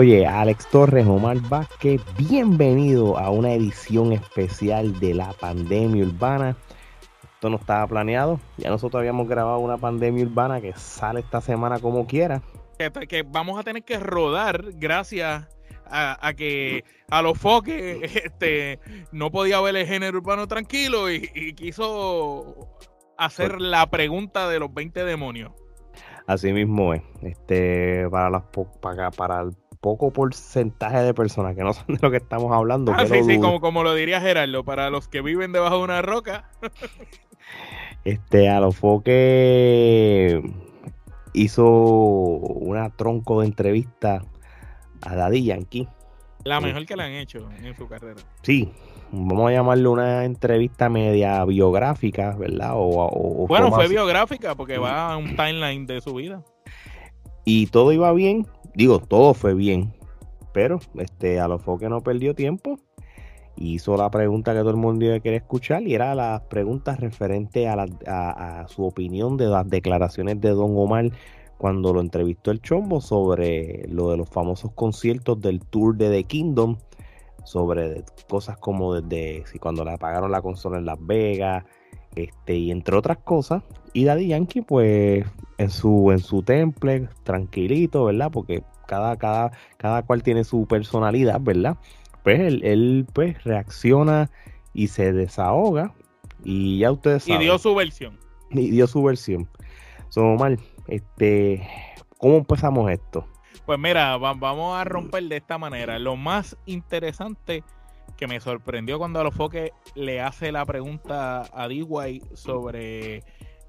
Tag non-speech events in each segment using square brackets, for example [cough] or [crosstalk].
Oye, Alex Torres, Omar Vázquez, bienvenido a una edición especial de la pandemia urbana. Esto no estaba planeado, ya nosotros habíamos grabado una pandemia urbana que sale esta semana como quiera. Que, que vamos a tener que rodar gracias a, a que a los foques este, no podía ver el género urbano tranquilo y, y quiso hacer la pregunta de los 20 demonios. Así mismo es. Este, para, las para, para el poco porcentaje de personas que no saben de lo que estamos hablando. Ah, sí, sí, como, como lo diría Gerardo, para los que viven debajo de una roca. Este, a los foques hizo una tronco de entrevista a Daddy Yankee. La Sí. mejor que le han hecho en su carrera. Sí, vamos a llamarle una entrevista media biográfica, ¿verdad? O, Bueno, fue así. biográfica porque va a un timeline de su vida. Y todo iba bien, digo, todo fue bien, pero este, a los foques no perdió tiempo. Hizo la pregunta que todo el mundo iba a querer escuchar y era las preguntas la- a- a su opinión de las declaraciones de Don Omar cuando lo entrevistó el Chombo sobre lo de los famosos conciertos del tour de The Kingdom, sobre cosas como desde si cuando le apagaron la consola en Las Vegas, este, y entre otras cosas. Y Daddy Yankee, pues, en su, en su temple, tranquilito, ¿verdad? Porque cada, cada, cada cual tiene su personalidad, ¿verdad? Pues él, él, pues reacciona y se desahoga. Y ya ustedes Y saben. dio su versión. y dio su versión. So, Omar, este, ¿cómo empezamos esto? Pues mira, va- vamos a romper de esta manera. Lo más interesante que me sorprendió cuando Alofoque le hace la pregunta a D-Way sobre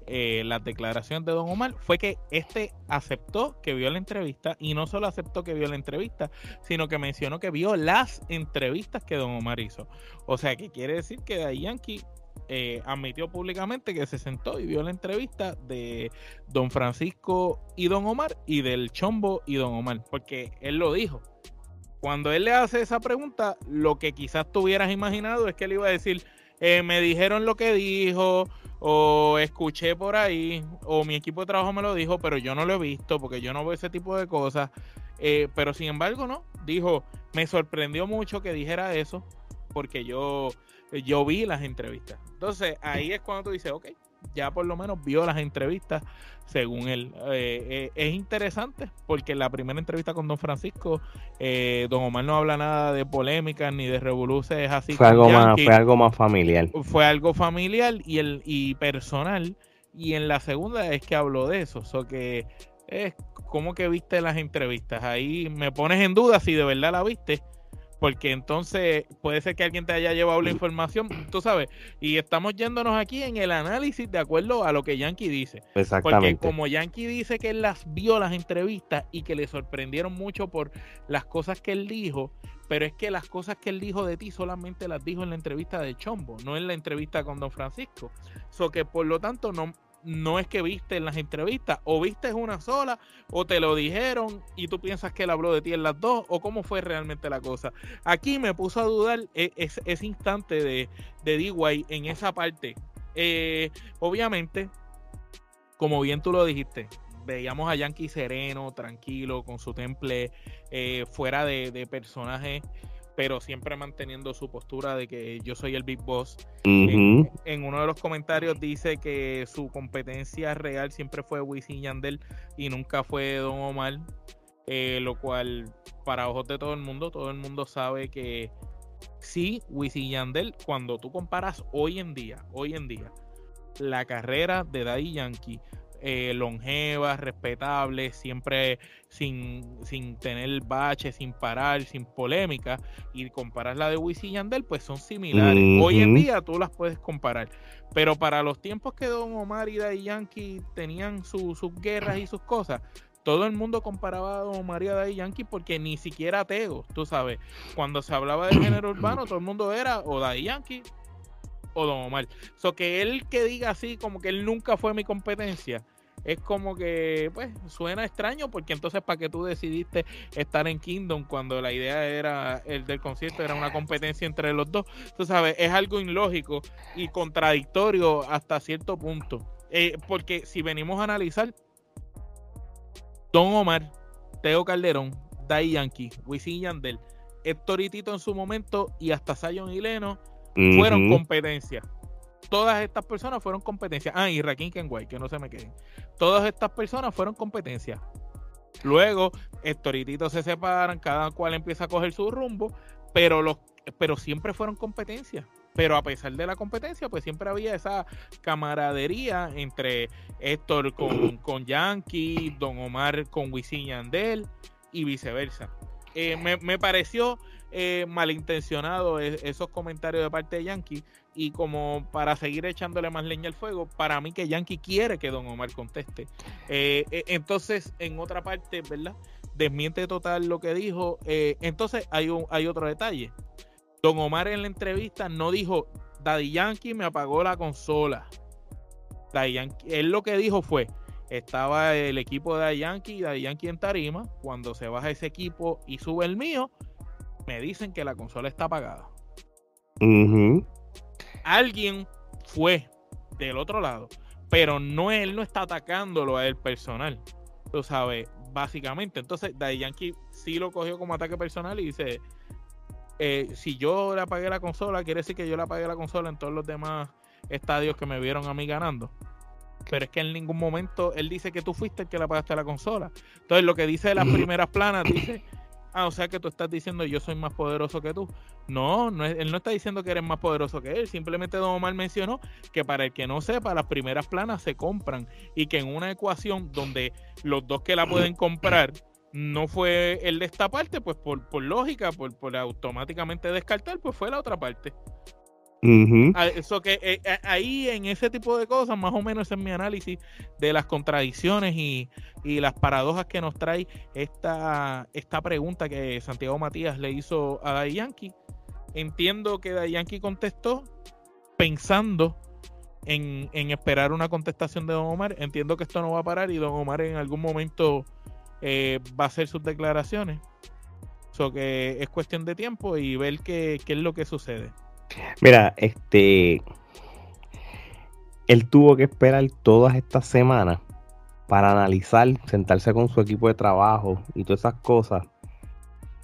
eh, las declaraciones de Don Omar fue que este aceptó que vio la entrevista y no solo aceptó que vio la entrevista, sino que mencionó que vio las entrevistas que Don Omar hizo. O sea, que quiere decir que Daddy Yankee eh, admitió públicamente que se sentó y vio la entrevista de Don Francisco y Don Omar y del Chombo y Don Omar, porque él lo dijo. Cuando él le hace esa pregunta, lo que quizás tú hubieras imaginado es que él iba a decir, eh, me dijeron lo que dijo, o escuché por ahí, o mi equipo de trabajo me lo dijo, pero yo no lo he visto porque yo no veo ese tipo de cosas. Eh, pero sin embargo, no, dijo, me sorprendió mucho que dijera eso, porque yo, yo vi las entrevistas. Entonces ahí es cuando tú dices, ok, ya por lo menos vio las entrevistas según él. Eh, eh, es interesante porque en la primera entrevista con Don Francisco, eh, Don Omar no habla nada de polémicas ni de revoluciones así. Fue algo, más, fue algo más familiar. Fue algo familiar y, el, y personal. Y en la segunda es que habló de eso. So que es como que viste las entrevistas. Ahí me pones en duda si de verdad la viste. Porque entonces puede ser que alguien te haya llevado la información, tú sabes. Y estamos yéndonos aquí en el análisis de acuerdo a lo que Yankee dice. Porque Exactamente. como Yankee dice que él las vio las entrevistas y que le sorprendieron mucho por las cosas que él dijo, pero es que las cosas que él dijo de ti solamente las dijo en la entrevista de Chombo, no en la entrevista con Don Francisco. So que por lo tanto no, no es que viste en las entrevistas, o viste una sola, o te lo dijeron y tú piensas que él habló de ti en las dos, o cómo fue realmente la cosa. Aquí me puso a dudar e- es- ese instante de, de D-Way en esa parte. Eh, obviamente, como bien tú lo dijiste, veíamos a Yankee sereno, tranquilo, con su temple, eh, fuera de, de personaje, pero siempre manteniendo su postura de que yo soy el Big Boss. En, en uno de los comentarios dice que su competencia real siempre fue Wisin y Yandel y nunca fue Don Omar, eh, lo cual para ojos de todo el mundo, todo el mundo sabe que sí, Wisin Yandel, cuando tú comparas hoy en día, hoy en día, la carrera de Daddy Yankee, eh, longeva, respetable, siempre sin, sin tener bache, sin parar, sin polémica, y comparas la de Wisin y Yandel, pues son similares. Hoy en día tú las puedes comparar, pero para los tiempos que Don Omar y Daddy Yankee tenían su- sus guerras y sus cosas, todo el mundo comparaba a Don Omar y a Daddy Yankee porque ni siquiera Tego, tú sabes, cuando se hablaba del género urbano, todo el mundo era o Daddy Yankee o Don Omar. So que él que diga así, como que él nunca fue mi competencia, es como que, pues, suena extraño porque entonces para qué tú decidiste estar en Kingdom cuando la idea era el del concierto era una competencia entre los dos. Tú sabes, es algo ilógico y contradictorio hasta cierto punto. Eh, porque si venimos a analizar, Don Omar, Teo Calderón, Dai Yankee, Wisin Yandel, Héctor Tito en su momento y hasta Zion y Leno fueron competencias todas estas personas fueron competencias. Ah, y Rakim Kenway, que no se me queden. Todas estas personas fueron competencias. Luego, Héctor se separan, cada cual empieza a coger su rumbo, pero, los, pero siempre fueron competencias. Pero a pesar de la competencia, pues siempre había esa camaradería entre Héctor con, [clears throat] con Yankee, Don Omar con Wisin Yandel y viceversa. Eh, me, me, pareció eh, malintencionado e, esos comentarios de parte de Yankee y como para seguir echándole más leña al fuego, para mí que Yankee quiere que Don Omar conteste. Eh, e, entonces, en otra parte, ¿verdad? Desmiente total lo que dijo. Eh, entonces, hay, un, hay otro detalle. Don Omar en la entrevista no dijo, Daddy Yankee me apagó la consola. Daddy Yankee, él lo que dijo fue, estaba el equipo de Daddy Yankee y Daddy Yankee en tarima, cuando se baja ese equipo y sube el mío, me dicen que la consola está apagada. Alguien fue del otro lado, pero no él no está atacándolo a él personal. Tú sabes, básicamente. Entonces, Daddy Yankee sí lo cogió como ataque personal y dice: eh, Si yo le apagué la consola, quiere decir que yo le apagué la consola en todos los demás estadios que me vieron a mí ganando. Pero es que en ningún momento él dice que tú fuiste el que le apagaste la consola. Entonces, lo que dice de las primeras planas, dice Ah, o sea que tú estás diciendo yo soy más poderoso que tú. No, no él no está diciendo que eres más poderoso que él. Simplemente Don Omar mencionó que para el que no sepa, las primeras planas se compran y que en una ecuación donde los dos que la pueden comprar no fue el de esta parte, pues por, por lógica, por, por automáticamente descartar, pues fue la otra parte. Ah, eso que eh, ahí en ese tipo de cosas, más o menos es mi análisis de las contradicciones y, las paradojas que nos trae esta, esta pregunta que Santiago Matías le hizo a Day Yankee. Entiendo que Day Yankee contestó pensando en, esperar una contestación de Don Omar. Entiendo que esto no va a parar y Don Omar en algún momento eh, va a hacer sus declaraciones. Eso que es cuestión de tiempo y ver qué, qué es lo que sucede. Mira, este. Él tuvo que esperar todas estas semanas para analizar, sentarse con su equipo de trabajo y todas esas cosas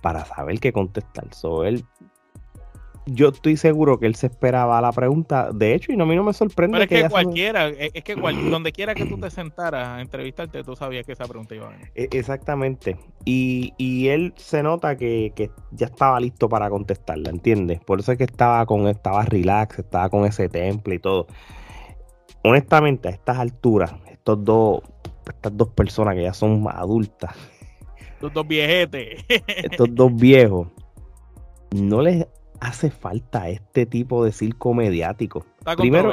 para saber qué contestar. So, él yo estoy seguro que él se esperaba la pregunta. De hecho, y no, a mí no me sorprende. Pero es que, cualquiera, es que [clears throat] donde quiera que tú te sentaras a entrevistarte, tú sabías que esa pregunta iba a venir. E, exactamente. Y, él se nota que, ya estaba listo para contestarla, ¿entiendes? Por eso es que estaba con, estaba relax, estaba con ese temple y todo. Honestamente, a estas alturas, estos dos, estas dos personas que ya son adultas. Estos dos viejetes. [laughs] estos dos viejos. No les hace falta este tipo de circo mediático. Primero,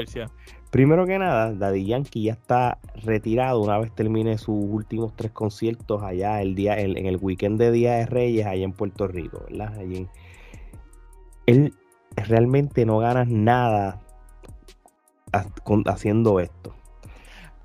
primero que nada, Daddy Yankee ya está retirado una vez termine sus últimos tres conciertos allá el día, en, el weekend de Día de Reyes allá en Puerto Rico, ¿verdad? él realmente no gana nada haciendo esto.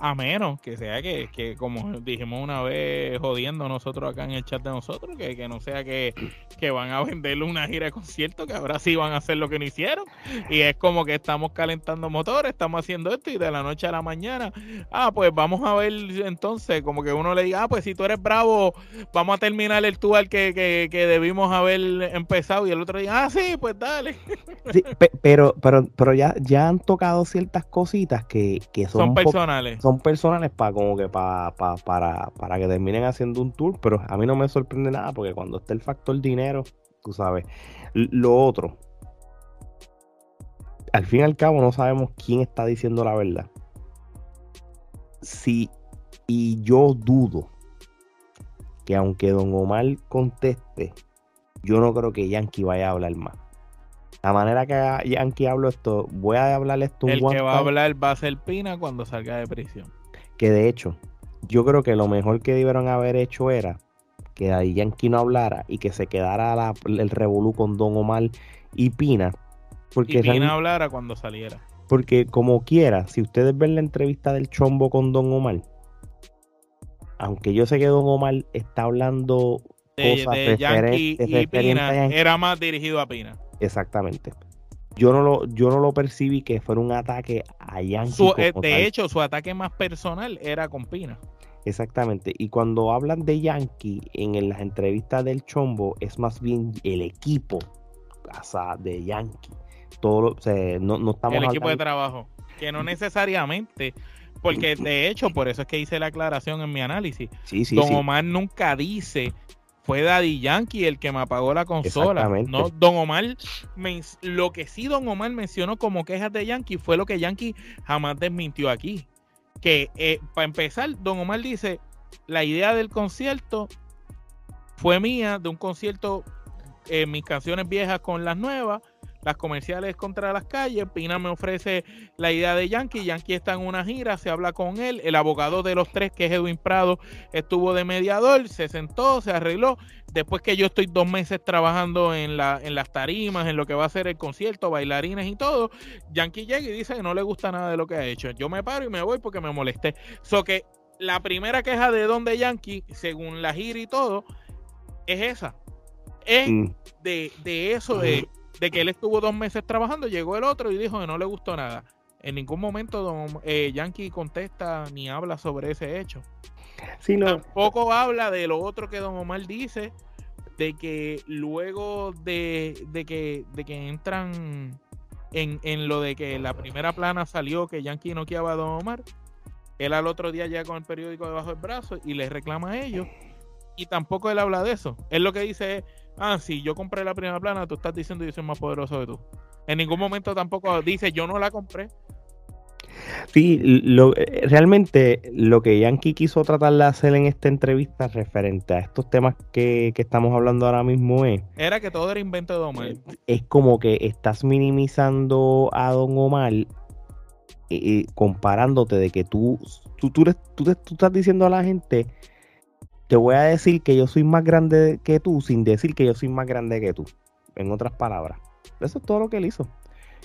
A menos que sea que, que, como dijimos una vez jodiendo nosotros acá en el chat de nosotros, que, que no sea que, que, van a venderle una gira de concierto, que ahora sí van a hacer lo que no hicieron. Y es como que estamos calentando motores, estamos haciendo esto y de la noche a la mañana, ah, pues vamos a ver entonces, como que uno le diga, ah, pues si tú eres bravo, vamos a terminar el tour que, que, que debimos haber empezado. Y el otro diga, ah, sí, pues dale. Sí, pero, pero, pero ya, ya han tocado ciertas cositas que, que son, son personales personales para como que para, para, que terminen haciendo un tour, pero a mí no me sorprende nada porque cuando está el factor dinero, tú sabes, lo otro, al fin y al cabo no sabemos quién está diciendo la verdad. Sí, y yo dudo que aunque Don Omar conteste, yo no creo que Yankee vaya a hablar más. La manera que Yankee hablo esto, voy a hablar esto un El que va a hablar va a ser Pina cuando salga de prisión. Que de hecho, yo creo que lo mejor que debieron haber hecho era que ahí Yankee no hablara y que se quedara el revolú con Don Omar y Pina Porque y Pina hablara cuando saliera. Porque como quiera, si ustedes ven la entrevista del Chombo con Don Omar, aunque yo sé que Don Omar está hablando De, cosas de Yankee y Pina era más dirigido a Pina. exactamente. Yo no lo, yo no lo percibí que fuera un ataque a Yankee. Su- eh, tal. de hecho, su ataque más personal era con Pina. Exactamente. Y cuando hablan de Yankee en las entrevistas del Chombo, es más bien el equipo o sea, de Yankee. Todo lo- o sea, no, no estamos el equipo de trabajo. Que no necesariamente, porque de hecho, por eso es que hice la aclaración en mi análisis. Sí, sí, Don sí. Omar nunca dice fue Daddy Yankee el que me apagó la consola. No, Don Omar, men- lo que sí Don Omar mencionó como quejas de Yankee fue lo que Yankee jamás desmintió aquí. Que eh, para empezar, Don Omar dice, la idea del concierto fue mía, de un concierto, eh, mis canciones viejas con las nuevas, las comerciales contra las calles. Pina me ofrece la idea de Yankee. Yankee está en una gira, se habla con él. El abogado de los tres, que es Edwin Prado, estuvo de mediador, se sentó, se arregló. Después que yo estoy dos meses trabajando en, la, en las tarimas, en lo que va a ser el concierto, bailarines y todo, Yankee llega y dice que no le gusta nada de lo que ha hecho. Yo me paro y me voy porque me molesté. So que la primera queja de Don de Yankee, según la gira y todo, es esa. Es Mm, de, de eso, de, de que él estuvo dos meses trabajando, llegó el otro y dijo que no le gustó nada. En ningún momento Don, eh, Yankee contesta ni habla sobre ese hecho. sí, no, Tampoco habla de lo otro que Don Omar dice, de que luego de, de que, de que entran en, en lo de que la primera plana salió que Yankee noqueaba a Don Omar, él al otro día llega con el periódico debajo del brazo y les reclama a ellos. Y tampoco él habla de eso. Él lo que dice es, ah, si yo compré la primera plana, tú estás diciendo yo soy más poderoso que tú. En ningún momento tampoco dice yo no la compré. Sí, lo, eh, realmente lo que Yankee quiso tratar de hacer en esta entrevista referente a estos temas que, que estamos hablando ahora mismo es, Era que todo era invento de Omar. es como que estás minimizando a Don Omar eh, eh, comparándote de que tú, tú, tú, tú tú estás diciendo a la gente, te voy a decir que yo soy más grande que tú sin decir que yo soy más grande que tú, en otras palabras. Eso es todo lo que él hizo.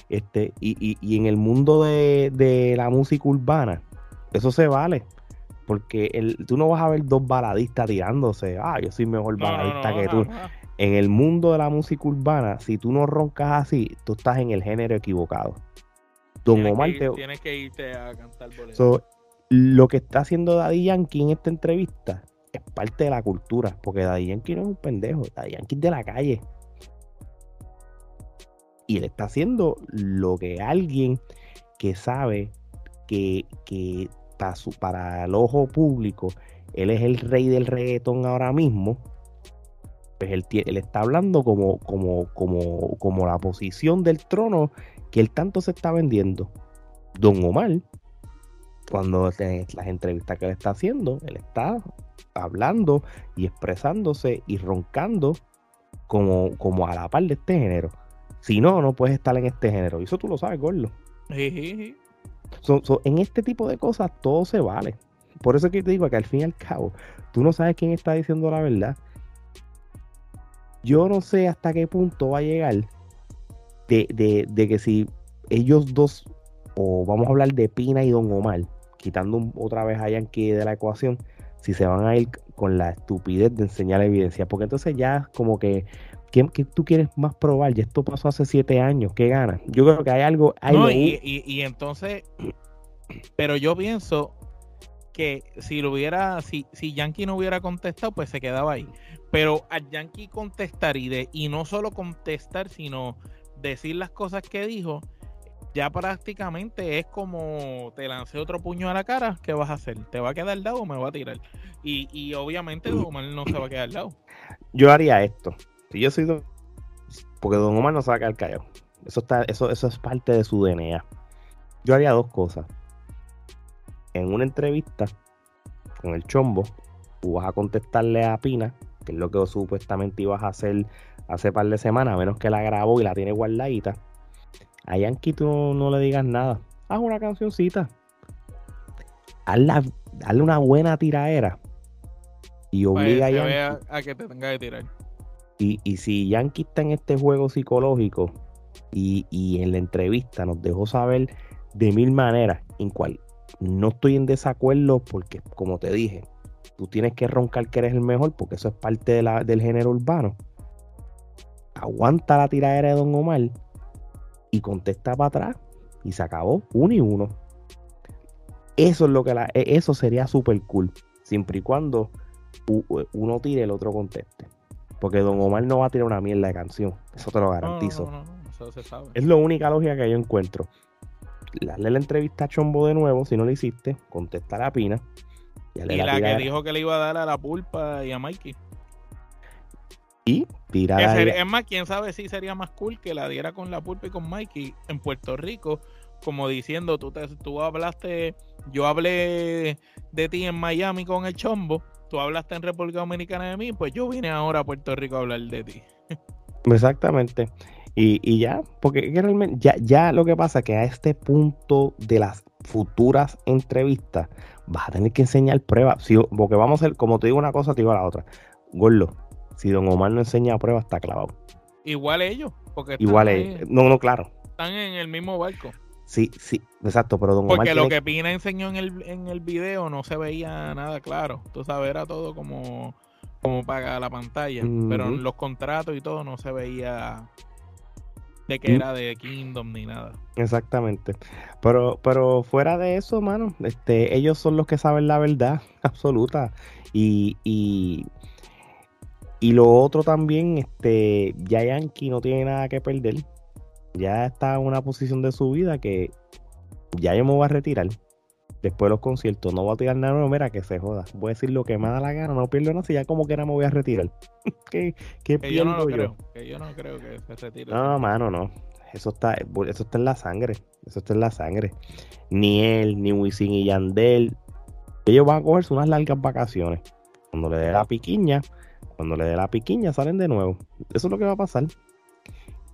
Este, y, y- y en el mundo de, de la música urbana, eso se vale. Porque el- tú no vas a ver dos baladistas tirándose, ah, yo soy mejor No, no, baladista no, que tú. En el mundo de la música urbana, si tú no roncas así, tú estás en el género equivocado. Don Tienes Omar que ir- te- tienes que irte a cantar boleros. So, lo que está haciendo Daddy Yankee en esta entrevista es parte de la cultura, porque Daddy Yankee no es un pendejo, Daddy Yankee es de la calle. Y él está haciendo lo que alguien que sabe que, que para, el ojo público, él es el rey del reggaetón ahora mismo. Pues él, él está hablando como, como, como, como la posición del trono que él tanto se está vendiendo. Don Omar, cuando las entrevistas que él está haciendo, él está hablando y expresándose y roncando como, como a la par de este género. Si no, no puedes estar en este género. Y eso tú lo sabes, Gordo. Sí, sí, sí. So- so, en este tipo de cosas todo se vale. Por eso es que te digo que al fin y al cabo, tú no sabes quién está diciendo la verdad. Yo no sé hasta qué punto va a llegar de, de- de que si ellos dos, o vamos a hablar de Pina y Don Omar, quitando otra vez a Yankee de la ecuación, si se van a ir con la estupidez de enseñar evidencia. Porque entonces ya como que, ¿qué, qué tú quieres más probar? Ya esto pasó hace siete años, ¿qué ganas? Yo creo que hay algo... Hay No, lo- y, y- y entonces, pero yo pienso que si lo hubiera, si, si Yankee no hubiera contestado, pues se quedaba ahí. Pero a Yankee contestar y de, y no solo contestar, sino decir las cosas que dijo, ya prácticamente es como te lancé otro puño a la cara, ¿qué vas a hacer? ¿Te va a quedar dado o me va a tirar? Y, y obviamente Don Omar no se va a quedar dado. yo haría esto. Si yo soy don... Porque Don Omar no se va a quedar callado. Eso, está, eso, eso es parte de su DNA. Yo haría dos cosas. En una entrevista con el chombo, tú vas a contestarle a Pina, que es lo que supuestamente ibas a hacer hace par de semanas, a menos que la grabó y la tiene guardadita. A Yankee tú no, le digas nada. Haz una cancioncita. Hazla, hazle una buena tiraera. Y obliga a Yankee. a que te tenga que tirar. Y, y si Yankee está en este juego psicológico y, y en la entrevista nos dejó saber de mil maneras en cual no estoy en desacuerdo porque, como te dije, tú tienes que roncar que eres el mejor porque eso es parte de la, del género urbano. Aguanta la tiradera de Don Omar y contesta para atrás y se acabó uno y uno. Eso es lo que la, e, eso sería súper cool, siempre y cuando uno tire el otro conteste. Porque Don Omar no va a tirar una mierda de canción, eso te lo garantizo. Es la única lógica que yo encuentro. Dale la entrevista a Chombo de nuevo, si no lo hiciste, contesta la pina. Y, la, que dijo que le iba a dar a la pulpa y a Mikey. Y tirar Es más, quién sabe si sería más cool que la diera con la pulpa y con Mikey en Puerto Rico, como diciendo, tú, te, tú hablaste, yo hablé de ti en Miami con el Chombo, tú hablaste en República Dominicana de mí, pues yo vine ahora a Puerto Rico a hablar de ti. [laughs] Exactamente. Y, ya, porque realmente ya, ya lo que pasa es que a este punto de las futuras entrevistas vas a tener que enseñar pruebas. Si, porque vamos a hacer, como te digo una cosa, te digo la otra. Gordo, si Don Omar no enseña pruebas, está clavado. Igual ellos, porque Igual ellos. No, no, claro. Están en el mismo barco. Sí, sí, exacto, pero Don Omar. Porque lo que Pina enseñó en el, en el video no se veía nada claro. Tú sabes, era todo como, como para la pantalla. Pero los contratos y todo no se veía de que mm. era de Kingdom ni nada. Exactamente. Pero, pero fuera de eso, mano, este, ellos son los que saben la verdad [laughs] absoluta. Y, y, y lo otro también, este, ya Yankee no tiene nada que perder. Ya está en una posición de su vida que ya yo me voy a retirar después de los conciertos, no voy a tirar nada, mira que se joda. Voy a decir lo que me da la gana, no pierdo nada, si ya como quiera me voy a retirar. [laughs] ¿Qué, qué que yo no lo creo, que yo no creo que se retire. No, mano, no. Eso está, eso está en la sangre. Eso está en la sangre. Ni él, ni Wisin y Yandel. Ellos van a cogerse unas largas vacaciones. Cuando le dé la piquiña, cuando le dé la piquiña, salen de nuevo. Eso es lo que va a pasar.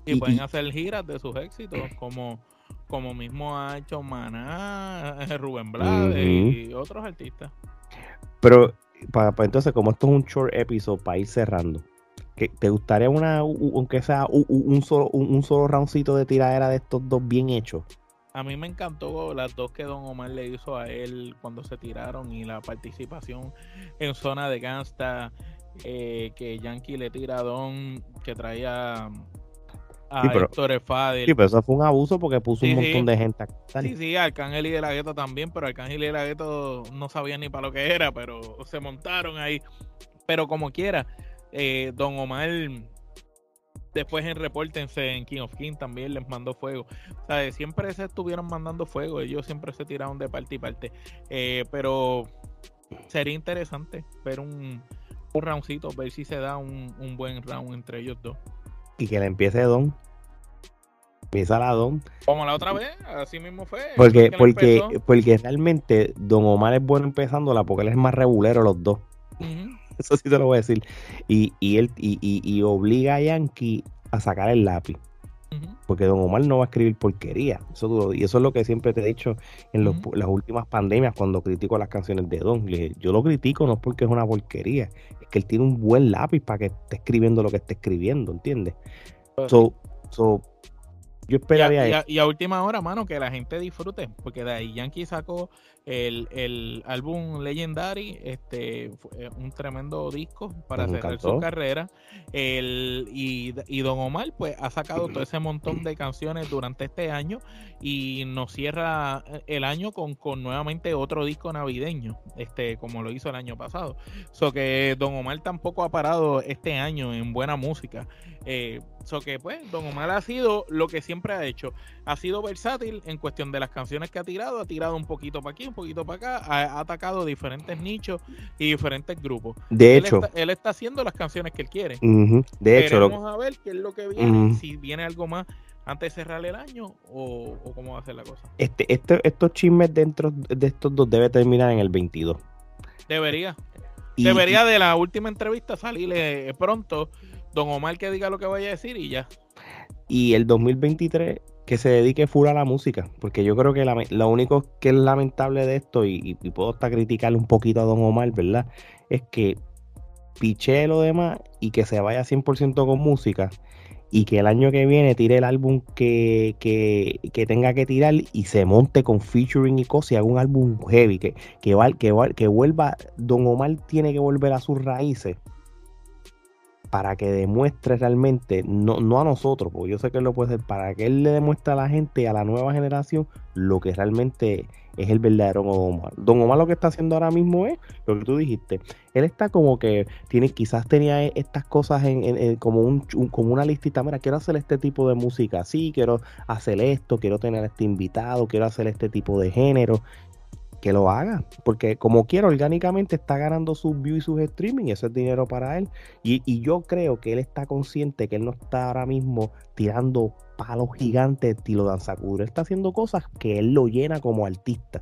Y, pueden hacer giras de sus éxitos, como como mismo ha hecho Maná, [laughs] Rubén Blades y otros artistas. Pero para, entonces, como esto es un short episode para ir cerrando, ¿te gustaría una, aunque sea un, solo, un, solo roundcito de tiradera de estos dos bien hechos? A mí me encantó las dos que Don Omar le hizo a él cuando se tiraron y la participación en zona de gangsta eh, que Yankee le tira a Don que traía sí, pero, Sí, pero eso fue un abuso porque puso un montón de gente. Sí, sí, Arcángel y De la Gueto también, pero Arcángel y De la Gueto no sabían ni para lo que era, pero se montaron ahí. Pero como quiera, eh, Don Omar después en Repórtense en King of King también les mandó fuego. O sea, siempre se estuvieron mandando fuego, ellos siempre se tiraron de parte y parte. Eh, pero sería interesante ver un, un roundcito, ver si se da un, un buen round entre ellos dos y que le empiece Don. Empieza la Don. Como la otra vez, así mismo fue. Porque, porque, porque realmente Don Omar es bueno empezándola porque él es más regulero los dos. [laughs] Eso sí te lo voy a decir. Y, y él y, y, obliga a Yankee a sacar el lápiz. Porque Don Omar no va a escribir porquería. Eso y eso es lo que siempre te he dicho en las últimas pandemias cuando critico las canciones de Don. yo lo critico no porque es una porquería, es que él tiene un buen lápiz para que esté escribiendo lo que esté escribiendo, ¿entiendes? Pues so, so, yo esperaría. Y a, última hora, mano, que la gente disfrute, porque de ahí Yankee sacó el, el álbum Legendary, este, eh, un tremendo disco para cerrar su carrera. El, y, y, Don Omar, pues, ha sacado todo ese montón de canciones durante este año y nos cierra eh, el año con, con nuevamente otro disco navideño, este, como lo hizo el año pasado. So que Don Omar tampoco ha parado este año en buena música. Eh, so que, pues, Don Omar ha sido lo que siempre ha hecho. Ha sido versátil en cuestión de las canciones que ha tirado, ha tirado un poquito para aquí, un poquito para acá, ha, atacado diferentes nichos y diferentes grupos. De hecho, él está, haciendo las canciones que él quiere. De hecho, vamos a ver qué es lo que viene, si viene algo más antes de cerrar el año o, cómo va a ser la cosa. Este, este, estos chismes dentro de estos dos debe terminar en el 22. Debería. Debería de la última entrevista salirle pronto Don Omar que diga lo que vaya a decir y ya. Y el 2023 que se dedique full a la música, porque yo creo que lo único que es lamentable de esto, y, puedo hasta criticarle un poquito a Don Omar, ¿verdad? Es que piche lo demás y que se vaya 100% con música y que el año que viene tire el álbum que, que, tenga que tirar y se monte con featuring y cosas y haga un álbum heavy, que, que, que, que vuelva, Don Omar tiene que volver a sus raíces para que demuestre realmente, no, no a nosotros, porque yo sé que él lo puede hacer, para que él le demuestre a la gente, a la nueva generación, lo que realmente es el verdadero Don Omar. Don Omar lo que está haciendo ahora mismo es lo que tú dijiste. Él está como que tiene, quizás tenía estas cosas en, como, un, como una listita. Mira, quiero hacer este tipo de música así, quiero hacer esto, quiero tener este invitado, quiero hacer este tipo de género que lo haga, porque como quiera, orgánicamente está ganando sus views y sus streaming, y eso es dinero para él. Y, y, yo creo que él está consciente que él no está ahora mismo tirando palos gigantes estilo danzacura, él está haciendo cosas que él lo llena como artista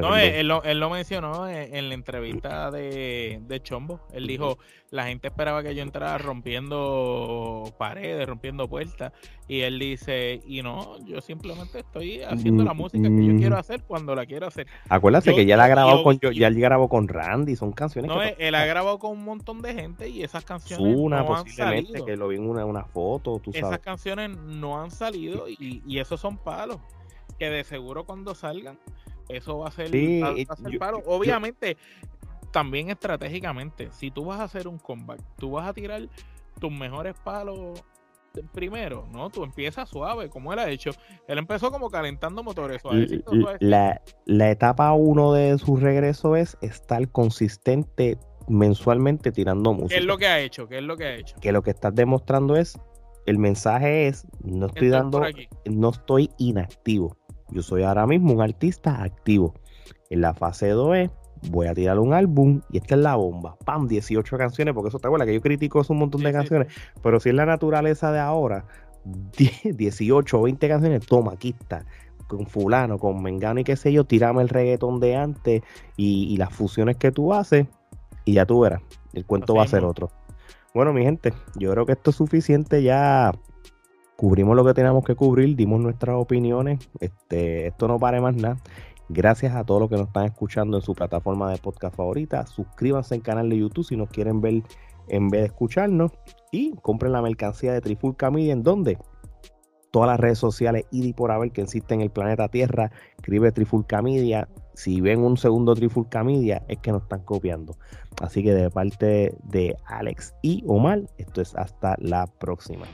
no, él, lo, mencionó en, la entrevista de, Chombo. Él dijo, la gente esperaba que yo entrara rompiendo paredes, rompiendo puertas. Y él dice, y no, yo simplemente estoy haciendo la música que yo quiero hacer cuando la quiero hacer. Acuérdate que ya la ha grabado con ya él grabó con Randy, son canciones. No, él ha grabado con un montón de gente y esas canciones una, no han salido. que lo vi en una, una foto, tú Esas canciones no han salido y, y esos son palos que de seguro cuando salgan eso va a ser, paro. Obviamente, también estratégicamente, si tú vas a hacer un comeback, tú vas a tirar tus mejores palos primero, ¿no? Tú empiezas suave, como él ha hecho. Él empezó como calentando motores. La, la etapa uno de su regreso es estar consistente mensualmente tirando música. ¿Qué es lo que ha hecho? ¿Qué es lo que ha hecho? Que lo que estás demostrando es, el mensaje es, no estoy dando, no estoy inactivo. Yo soy ahora mismo un artista activo. En la fase 2 es, voy a tirar un álbum y esta es la bomba. ¡Pam! 18 canciones, porque eso te acuerdas que yo critico eso un montón de canciones. Pero si es la naturaleza de ahora, 18 o 20 canciones, toma, aquí está. Con fulano, con mengano y qué sé yo, tirame el reggaetón de antes y, las fusiones que tú haces y ya tú verás. El cuento va a ser otro. Bueno, mi gente, yo creo que esto es suficiente ya cubrimos lo que teníamos que cubrir, dimos nuestras opiniones. Este, esto no pare más nada. Gracias a todos los que nos están escuchando en su plataforma de podcast favorita. Suscríbanse al canal de YouTube si nos quieren ver en vez de escucharnos. Y compren la mercancía de Trifulca Media en donde todas las redes sociales y por haber que existen en el planeta Tierra. Escribe Trifulca Media. Si ven un segundo Trifulca Media, es que nos están copiando. Así que de parte de Alex y Omar, esto es hasta la próxima.